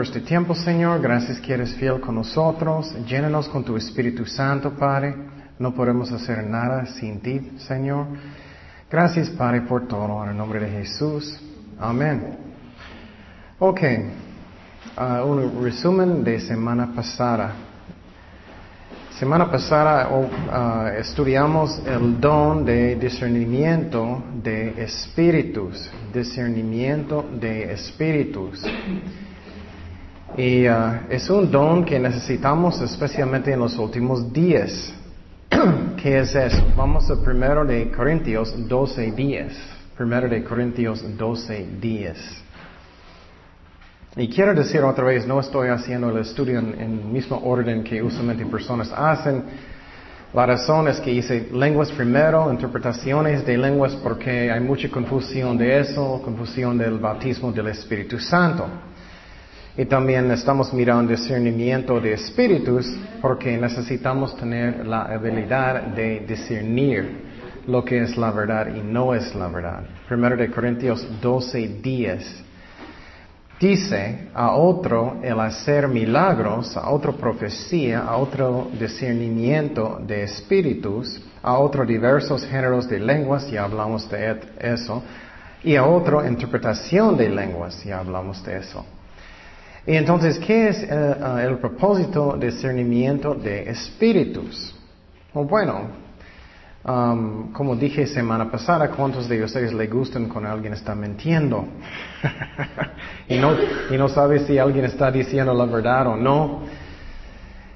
Por este tiempo, Señor. Gracias que eres fiel con nosotros. Llénanos con tu Espíritu Santo, Padre. No podemos hacer nada sin ti, Señor. Gracias, Padre, por todo. En el nombre de Jesús. Amén. Ok. Uh, un resumen de semana pasada. Semana pasada uh, estudiamos el don de discernimiento de espíritus, discernimiento de espíritus. Y uh, es un don que necesitamos especialmente en los últimos días. ¿Qué es eso? Vamos a primero de Corintios 12 días. Primero de Corintios 12 días. Y quiero decir otra vez, no estoy haciendo el estudio en, el mismo orden que usualmente personas hacen. La razón es que hice lenguas primero, interpretaciones de lenguas, porque hay mucha confusión de eso, confusión del bautismo del Espíritu Santo. Y también estamos mirando discernimiento de espíritus, porque necesitamos tener la habilidad de discernir lo que es la verdad y no es la verdad. Primero de Corintios 12 días. Dice a otro el hacer milagros, a otro profecía, a otro discernimiento de espíritus, a otro diversos géneros de lenguas, ya hablamos de eso, y a otro interpretación de lenguas, ya hablamos de eso. Y entonces, ¿qué es eh, eh, el propósito de discernimiento de espíritus? bueno, Um, como dije semana pasada, ¿cuántos de ustedes le gustan cuando alguien está mintiendo? y, no, y no sabe si alguien está diciendo la verdad o no.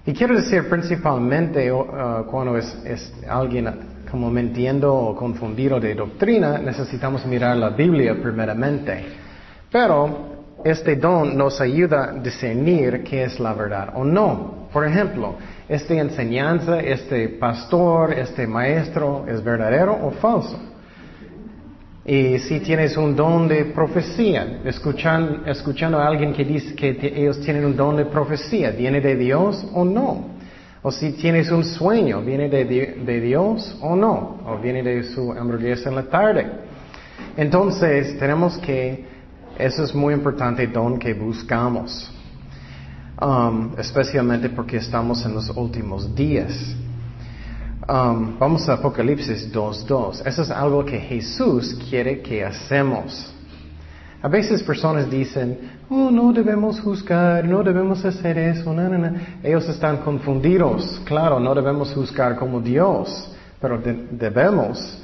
Y quiero decir principalmente uh, cuando es, es, alguien como mintiendo o confundido de doctrina, necesitamos mirar la Biblia primeramente. Pero este don nos ayuda a discernir qué es la verdad o no. Por ejemplo, esta enseñanza, este pastor, este maestro, ¿es verdadero o falso? Y si tienes un don de profecía, escuchando a alguien que dice que ellos tienen un don de profecía, ¿viene de Dios o no? O si tienes un sueño, ¿viene de, de Dios o no? ¿O viene de su hamburguesa en la tarde? Entonces, tenemos que, eso es muy importante, don que buscamos. Um, especialmente porque estamos en los últimos días. Um, vamos a Apocalipsis 2.2. Eso es algo que Jesús quiere que hacemos. A veces personas dicen, oh, no debemos juzgar, no debemos hacer eso, no, no, no. Ellos están confundidos. Claro, no debemos juzgar como Dios, pero debemos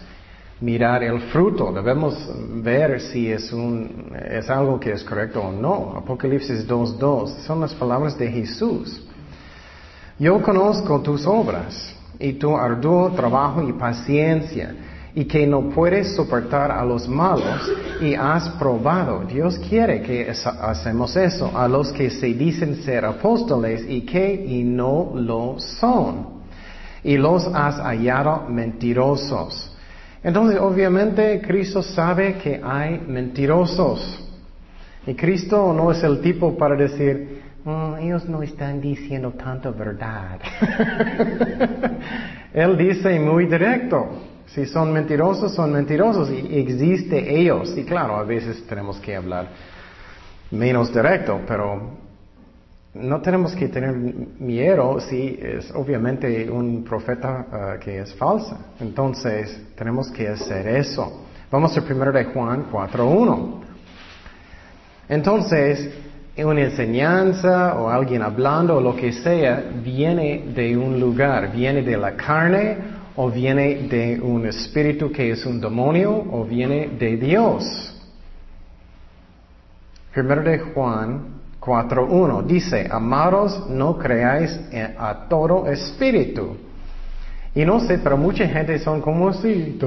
mirar el fruto, debemos ver si es, un, es algo que es correcto o no. Apocalipsis 2.2 son las palabras de Jesús. Yo conozco tus obras y tu arduo trabajo y paciencia y que no puedes soportar a los malos y has probado. Dios quiere que hacemos eso a los que se dicen ser apóstoles y que y no lo son. Y los has hallado mentirosos entonces, obviamente, Cristo sabe que hay mentirosos. Y Cristo no es el tipo para decir, oh, ellos no están diciendo tanta verdad. Él dice muy directo, si son mentirosos, son mentirosos y existe ellos. Y claro, a veces tenemos que hablar menos directo, pero no tenemos que tener miedo si es obviamente un profeta ah, que es falsa. Entonces, tenemos que hacer eso. Vamos a primero de Juan 4.1. Entonces, una enseñanza o alguien hablando o lo que sea viene de un lugar, viene de la carne o viene de un espíritu que es un demonio o viene de Dios. Primero de Juan 4.1 dice, amados, no creáis a todo espíritu. Y no sé, pero mucha gente son como así,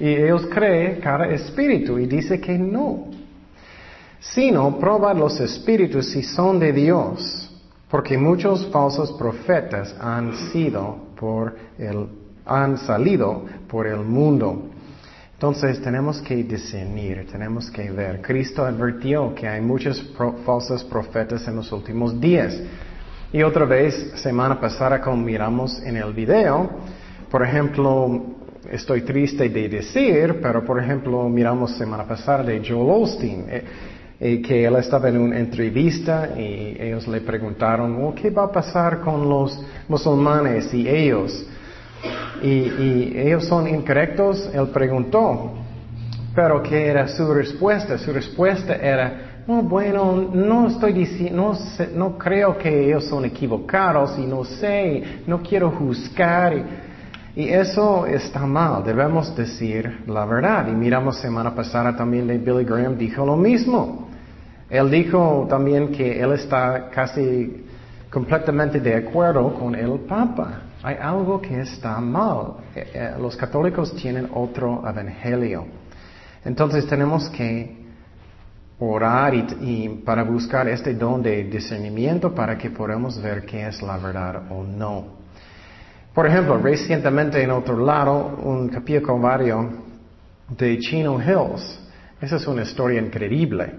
y, ellos creen cada espíritu y dice que no. Sino, prueba los espíritus si son de Dios, porque muchos falsos profetas han sido por el, han salido por el mundo. Entonces tenemos que discernir, tenemos que ver. Cristo advirtió que hay muchos falsos profetas en los últimos días. Y otra vez, semana pasada, como miramos en el video, por ejemplo, estoy triste de decir, pero por ejemplo, miramos semana pasada de Joel Osteen. Eh, y que él estaba en una entrevista y ellos le preguntaron, oh, ¿qué va a pasar con los musulmanes y ellos? Y, y ellos son incorrectos, él preguntó. Pero ¿qué era su respuesta? Su respuesta era, no, bueno, no estoy diciendo, no, no creo que ellos son equivocados y no sé, no quiero juzgar. Y, eso está mal, debemos decir la verdad. Y miramos semana pasada también de Billy Graham dijo lo mismo. Él dijo también que él está casi completamente de acuerdo con el Papa. Hay algo que está mal. Eh, eh, los católicos tienen otro evangelio. Entonces tenemos que orar y, para buscar este don de discernimiento para que podamos ver qué es la verdad o no. Por ejemplo, recientemente en otro lado, un capillo calvario de Chino Hills. Esa es una historia increíble.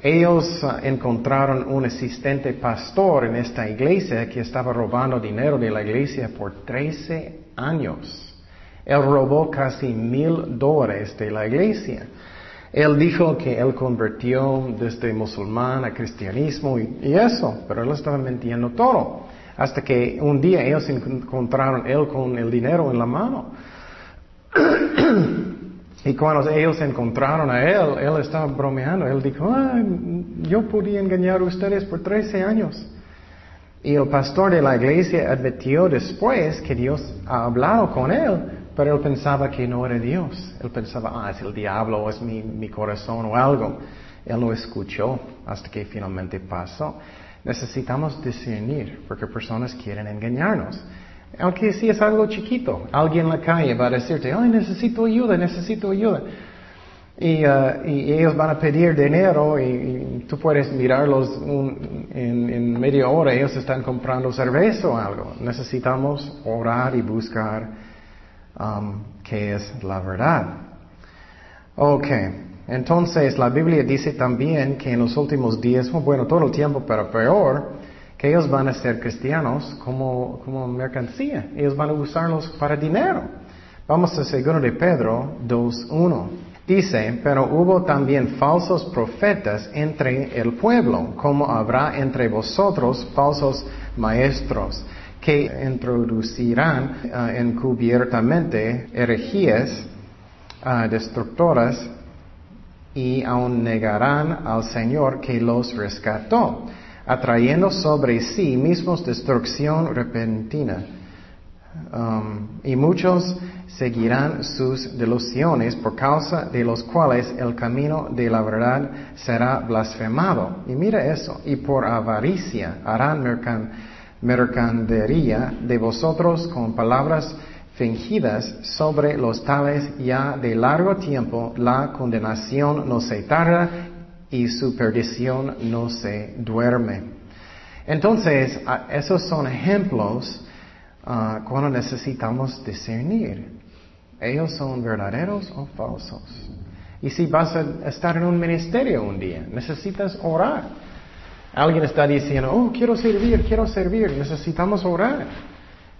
Ellos uh, encontraron un asistente pastor en esta iglesia que estaba robando dinero de la iglesia por 13 años. Él robó casi mil dólares de la iglesia. Él dijo que él convirtió desde musulmán a cristianismo y, y, eso, pero él estaba mintiendo todo. Hasta que un día ellos encontraron él con el dinero en la mano. Y cuando ellos encontraron a él, él estaba bromeando. Él dijo, yo podía engañar a ustedes por 13 años. Y el pastor de la iglesia admitió después que Dios ha hablado con él, pero él pensaba que no era Dios. Él pensaba, ah, es el diablo, o es mi, mi corazón o algo. Él no escuchó hasta que finalmente pasó. Necesitamos discernir, porque personas quieren engañarnos. Aunque si es algo chiquito, alguien en la calle va a decirte, ay, necesito ayuda, necesito ayuda. Y, uh, y ellos van a pedir dinero y, tú puedes mirarlos en, en, media hora, ellos están comprando cerveza o algo. Necesitamos orar y buscar um, qué es la verdad. Ok, entonces la Biblia dice también que en los últimos días, bueno, todo el tiempo, pero peor, que ellos van a ser cristianos como, como mercancía. Ellos van a usarlos para dinero. Vamos a segundo de Pedro 2.1. Dice, pero hubo también falsos profetas entre el pueblo, como habrá entre vosotros falsos maestros, que introducirán uh, encubiertamente herejías uh, destructoras y aun negarán al Señor que los rescató atrayendo sobre sí mismos destrucción repentina. Um, y muchos seguirán sus delusiones por causa de los cuales el camino de la verdad será blasfemado. Y mira eso, y por avaricia harán mercadería de vosotros con palabras fingidas sobre los tales ya de largo tiempo la condenación no se tarda y su perdición no se duerme. Entonces, esos son ejemplos uh, cuando necesitamos discernir. ¿Ellos son verdaderos o falsos? Y si vas a estar en un ministerio un día, necesitas orar. Alguien está diciendo, oh, quiero servir, quiero servir, necesitamos orar.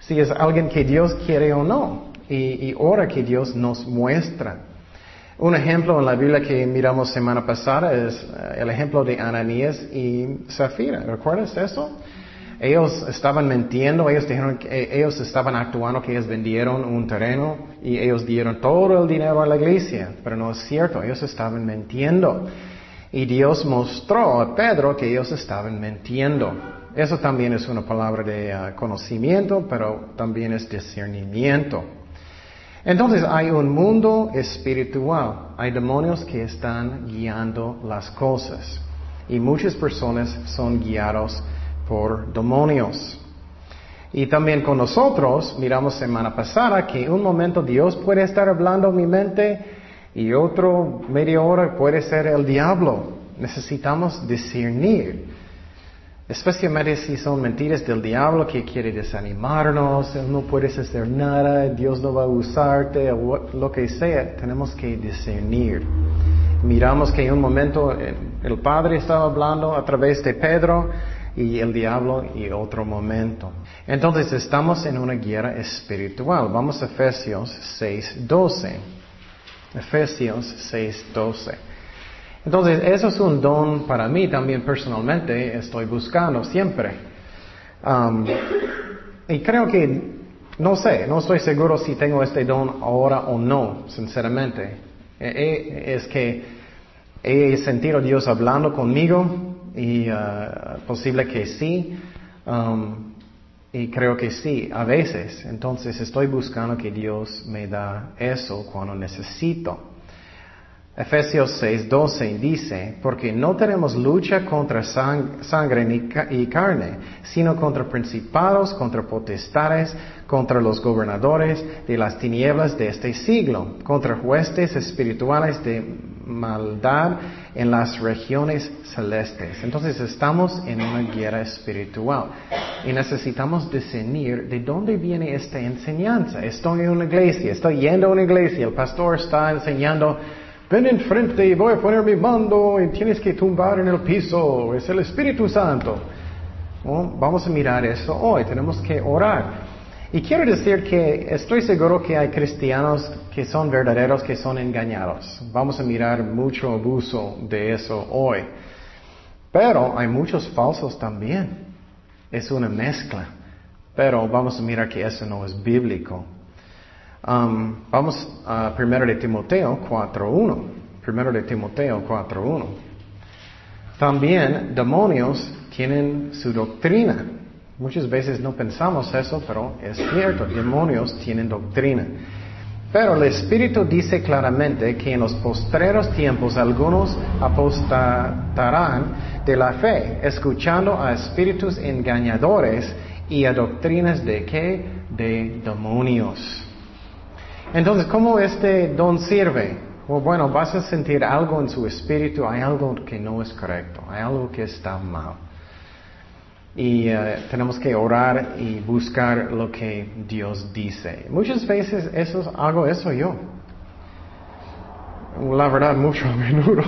Si es alguien que Dios quiere o no. Y, y ora que Dios nos muestra. Un ejemplo en la Biblia que miramos semana pasada es eh, el ejemplo de Ananías y Zafira. ¿Recuerdas eso? Ellos estaban mintiendo, ellos dijeron que eh, ellos estaban actuando que ellos vendieron un terreno y ellos dieron todo el dinero a la iglesia, pero no es cierto, ellos estaban mintiendo. Y Dios mostró a Pedro que ellos estaban mintiendo. Eso también es una palabra de uh, conocimiento, pero también es discernimiento. Entonces hay un mundo espiritual, hay demonios que están guiando las cosas y muchas personas son guiados por demonios. Y también con nosotros, miramos semana pasada que un momento Dios puede estar hablando en mi mente y otro media hora puede ser el diablo. Necesitamos discernir. Especialmente si son mentiras del diablo que quiere desanimarnos, no puedes hacer nada, Dios no va a usarte, lo que sea, tenemos que discernir. Miramos que en un momento eh, el Padre estaba hablando a través de Pedro y el diablo y otro momento. Entonces estamos en una guerra espiritual. Vamos a Efesios 6.12. Efesios 6.12. Entonces, eso es un don para mí también personalmente, estoy buscando siempre. Y creo que, no sé, no estoy seguro si tengo este don ahora o no, sinceramente. E, e, es que he sentido a Dios hablando conmigo y uh, posible que sí. Y creo que sí, a veces. Entonces estoy buscando que Dios me da eso cuando necesito. Efesios 6, 12 dice, porque no tenemos lucha contra sangre y carne, sino contra principados, contra potestades, contra los gobernadores de las tinieblas de este siglo, contra huestes espirituales de maldad en las regiones celestes. Entonces estamos en una guerra espiritual y necesitamos discernir de dónde viene esta enseñanza. Estoy en una iglesia, estoy yendo a una iglesia, el pastor está enseñando ven enfrente y voy a poner mi mando y tienes que tumbar en el piso, es el Espíritu Santo. Vamos a mirar eso hoy, tenemos que orar. Y quiero decir que estoy seguro que hay cristianos que son verdaderos, que son engañados. Vamos a mirar mucho abuso de eso hoy. Pero hay muchos falsos también. Es una mezcla. Pero vamos a mirar que eso no es bíblico. Um, vamos a 1 de Timoteo 4.1. 1 de Timoteo 4.1. También demonios tienen su doctrina. Muchas veces no pensamos eso, pero es cierto, demonios tienen doctrina. Pero el Espíritu dice claramente que en los postreros tiempos algunos apostatarán de la fe, escuchando a espíritus engañadores y a doctrinas de qué? De demonios. Entonces, ¿cómo este don sirve? Bueno, vas a sentir algo en su espíritu, hay algo que no es correcto, hay algo que está mal. Y eh, tenemos que orar y buscar lo que Dios dice. Muchas veces eso, hago eso yo. La verdad, mucho a menudo.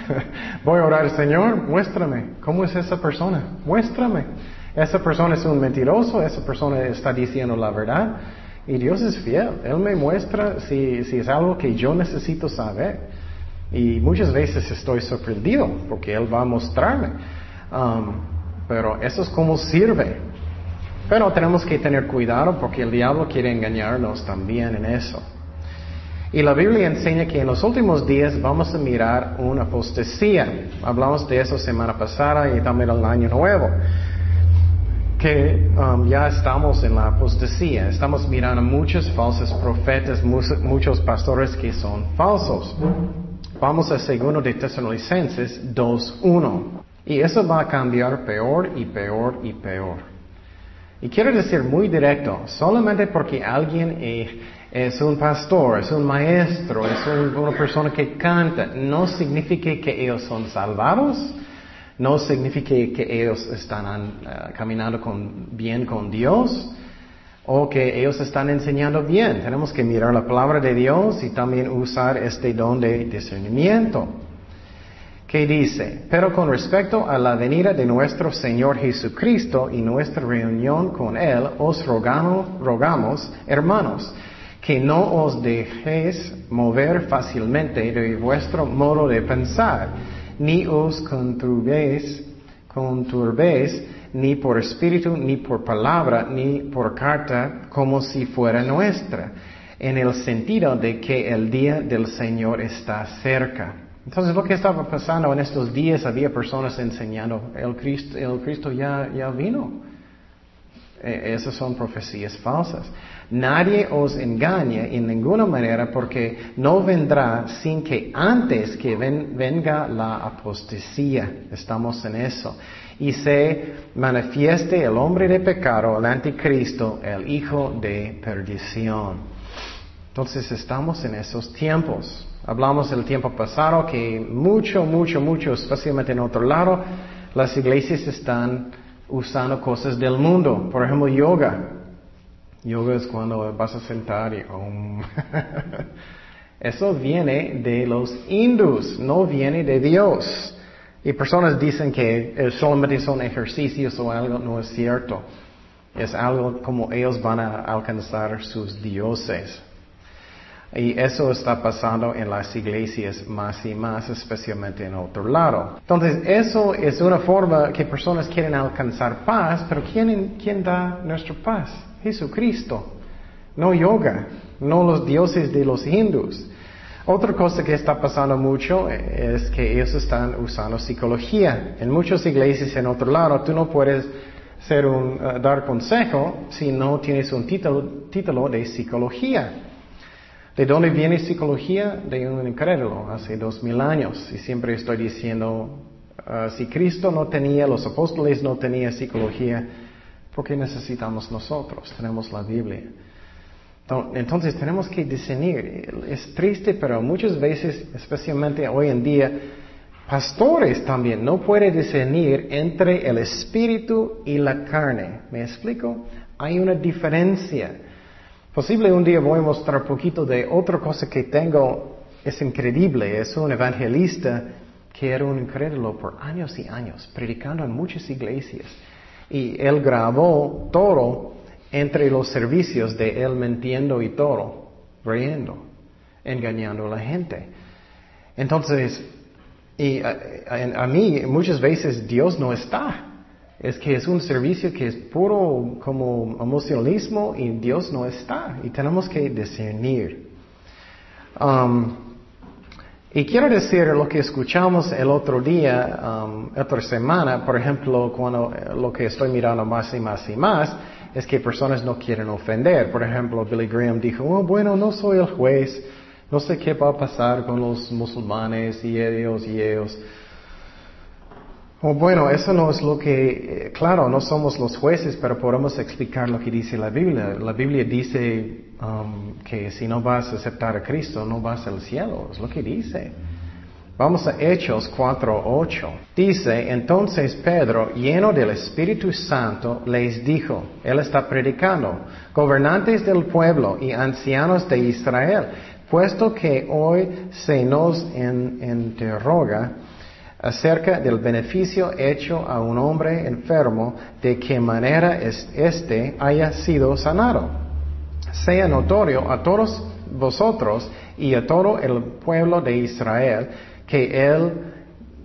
Voy a orar, Señor, muéstrame, ¿cómo es esa persona? Muéstrame. Esa persona es un mentiroso, esa persona está diciendo la verdad. Y Dios es fiel. Él me muestra si, si es algo que yo necesito saber. Y muchas veces estoy sorprendido porque Él va a mostrarme. Um, pero eso es como sirve. Pero tenemos que tener cuidado porque el diablo quiere engañarnos también en eso. Y la Biblia enseña que en los últimos días vamos a mirar una apostasía. Hablamos de eso semana pasada y también el año nuevo que um, ya estamos en la apostasía. Estamos mirando muchos falsos profetas, muchos pastores que son falsos. Vamos a segundo de Tesalonicenses 2.1. Y eso va a cambiar peor y peor y peor. Y quiero decir muy directo, solamente porque alguien es un pastor, es un maestro, es una persona que canta, no significa que ellos son salvados no significa que ellos están uh, caminando bien con Dios o que ellos están enseñando bien. Tenemos que mirar la palabra de Dios y también usar este don de discernimiento. ¿Qué dice? Pero con respecto a la venida de nuestro Señor Jesucristo y nuestra reunión con Él, os rogamos, rogamos hermanos, que no os dejéis mover fácilmente de vuestro modo de pensar ni os conturbéis, conturbéis ni por espíritu, ni por palabra, ni por carta, como si fuera nuestra, en el sentido de que el día del Señor está cerca. Entonces lo que estaba pasando en estos días, había personas enseñando, el Cristo, el Cristo ya, ya vino. E, esas son profecías falsas. Nadie os engañe en ninguna manera porque no vendrá sin que antes que venga la apostasía, estamos en eso, y se manifieste el hombre de pecado, el anticristo, el hijo de perdición. Entonces estamos en esos tiempos. Hablamos del tiempo pasado que mucho, mucho, mucho, especialmente en otro lado, las iglesias están usando cosas del mundo. Por ejemplo, yoga. Yoga es cuando vas a sentar y... Eso viene de los hindus, no viene de Dios. Y personas dicen que eh, solamente son ejercicios o algo, no es cierto. Es algo como ellos van a alcanzar sus dioses. Y eso está pasando en las iglesias más y más, especialmente en otro lado. Entonces, eso es una forma que personas quieren alcanzar paz, pero ¿quién, quién da nuestra paz? Jesucristo. No yoga, no los dioses de los hindus. Otra cosa que está pasando mucho es que ellos están usando psicología. En muchas iglesias en otro lado, tú no puedes ser un, eh, dar consejo si no tienes un título, título de psicología. ¿De dónde viene psicología? De un incrédulo, hace dos mil años. Y siempre estoy diciendo, eh, si Cristo no tenía, los apóstoles no tenían psicología, ¿por qué necesitamos nosotros? Tenemos la Biblia. Entonces tenemos que discernir. Es triste, pero muchas veces, especialmente hoy en día, pastores también no pueden discernir entre el espíritu y la carne. ¿Me explico? Hay una diferencia. Posible un día voy a mostrar poquito de otra cosa que tengo. Es increíble. Es un evangelista que era un incrédulo por años y años, predicando en muchas iglesias. Y él grabó todo entre los servicios de él mintiendo y todo, riendo, engañando a la gente. Entonces, y a, mí muchas veces Dios no está. Es que es un servicio que es puro como emocionalismo y Dios no está. Y tenemos que discernir. Um, y quiero decir lo que escuchamos el otro día, um, otra semana, por ejemplo, cuando eh, lo que estoy mirando más y más y más, es que personas no quieren ofender. Por ejemplo, Billy Graham dijo, oh, bueno, no soy el juez, no sé qué va a pasar con los musulmanes y ellos y ellos. Oh, bueno, eso no es lo que, eh, claro, no somos los jueces, pero podemos explicar lo que dice la Biblia. La Biblia dice um, que si no vas a aceptar a Cristo, no vas al cielo, es lo que dice. Vamos a Hechos 4.8. Dice, entonces Pedro, lleno del Espíritu Santo, les dijo, él está predicando, gobernantes del pueblo y ancianos de Israel, puesto que hoy se nos interroga acerca del beneficio hecho a un hombre enfermo, de qué manera éste haya sido sanado. Sea notorio a todos vosotros y a todo el pueblo de Israel que él,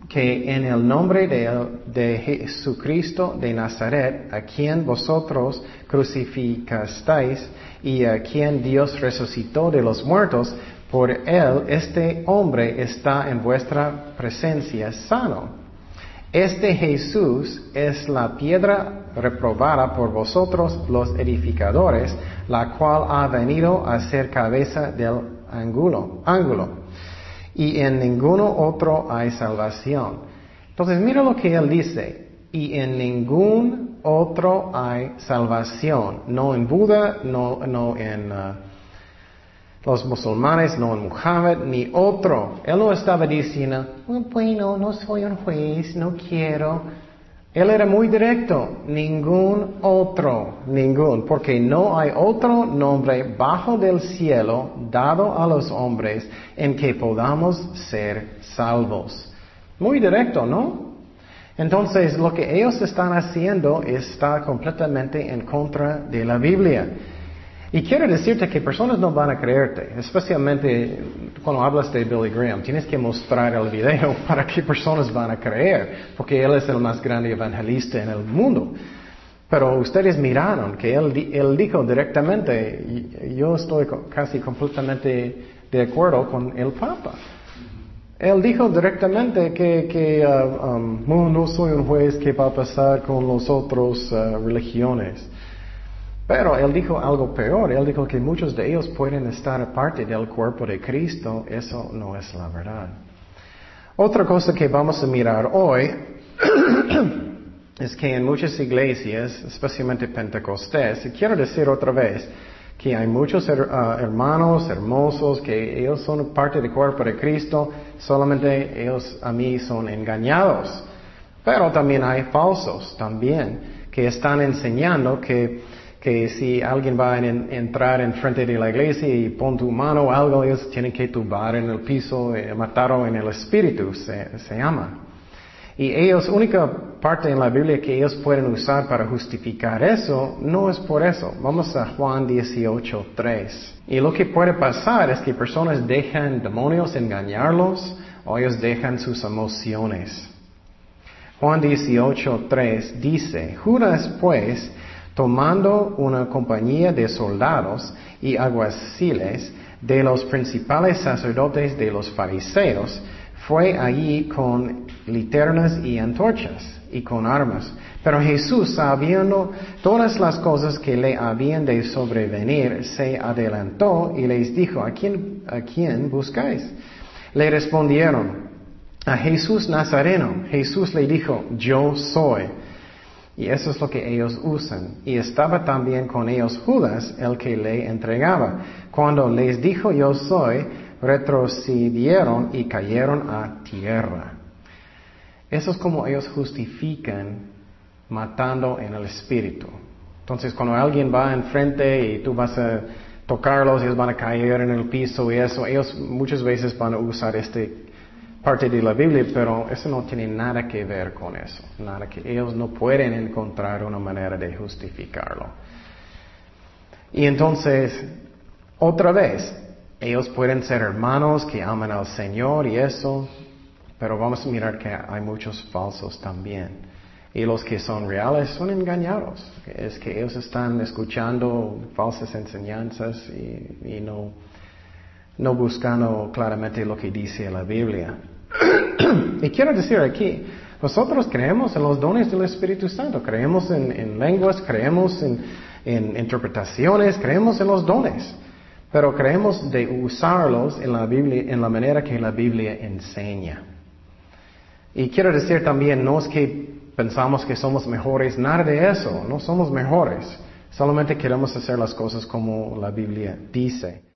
que en el nombre de, de Jesucristo de Nazaret, a quien vosotros crucificasteis y a quien Dios resucitó de los muertos, por él este hombre está en vuestra presencia sano. Este Jesús es la piedra reprobada por vosotros los edificadores, la cual ha venido a ser cabeza del ángulo. ángulo y en ninguno otro hay salvación. Entonces mira lo que él dice, y en ningún otro hay salvación, no en Buda, no, no en uh, los musulmanes, no Muhammad, ni otro. Él no estaba diciendo, bueno, no soy un juez, no quiero. Él era muy directo, ningún otro, ningún, porque no hay otro nombre bajo del cielo dado a los hombres en que podamos ser salvos. Muy directo, ¿no? Entonces, lo que ellos están haciendo está completamente en contra de la Biblia. Y quiero decirte que personas no van a creerte, especialmente cuando hablas de Billy Graham. Tienes que mostrar el video para que personas van a creer, porque él es el más grande evangelista en el mundo. Pero ustedes miraron que él, él dijo directamente, yo estoy casi completamente de acuerdo con el Papa. Él dijo directamente que, uh, um, no soy un juez que va a pasar con las otras uh, religiones. Pero él dijo algo peor, él dijo que muchos de ellos pueden estar aparte del cuerpo de Cristo, eso no es la verdad. Otra cosa que vamos a mirar hoy es que en muchas iglesias, especialmente Pentecostés, y quiero decir otra vez, que hay muchos uh, hermanos hermosos que ellos son parte del cuerpo de Cristo, solamente ellos a mí son engañados. Pero también hay falsos también que están enseñando que que si alguien va a entrar en frente de la iglesia y pon tu mano o algo, ellos tienen que tubar en el piso, eh, matarlo en el espíritu, se, llama. Y ellos, única parte en la Biblia que ellos pueden usar para justificar eso, no es por eso. Vamos a Juan 18, 3. Y lo que puede pasar es que personas dejan demonios engañarlos o ellos dejan sus emociones. Juan 18, 3 dice, Judas pues, tomando una compañía de soldados y alguaciles de los principales sacerdotes de los fariseos, fue allí con linternas y antorchas y con armas. Pero Jesús, sabiendo todas las cosas que le habían de sobrevenir, se adelantó y les dijo, ¿a quién, a quién buscáis? Le respondieron, a Jesús Nazareno. Jesús le dijo, yo soy. Y eso es lo que ellos usan. Y estaba también con ellos Judas, el que le entregaba. Cuando les dijo yo soy, retrocedieron y cayeron a tierra. Eso es como ellos justifican matando en el espíritu. Entonces, cuando alguien va enfrente y tú vas a tocarlos, ellos van a caer en el piso y eso, ellos muchas veces van a usar este parte de la Biblia, pero eso no tiene nada que ver con eso. Nada que ellos no pueden encontrar una manera de justificarlo. Y entonces, otra vez, ellos pueden ser hermanos que aman al Señor y eso, pero vamos a mirar que hay muchos falsos también. Y los que son reales son engañados. Es que ellos están escuchando falsas enseñanzas y, no, no buscando claramente lo que dice la Biblia. Y quiero decir aquí, nosotros creemos en los dones del Espíritu Santo, creemos en, lenguas, creemos en, en, interpretaciones, creemos en los dones, pero creemos de usarlos en la Biblia, en la manera que la Biblia enseña. Y quiero decir también, no es que pensamos que somos mejores, nada de eso, no somos mejores, solamente queremos hacer las cosas como la Biblia dice.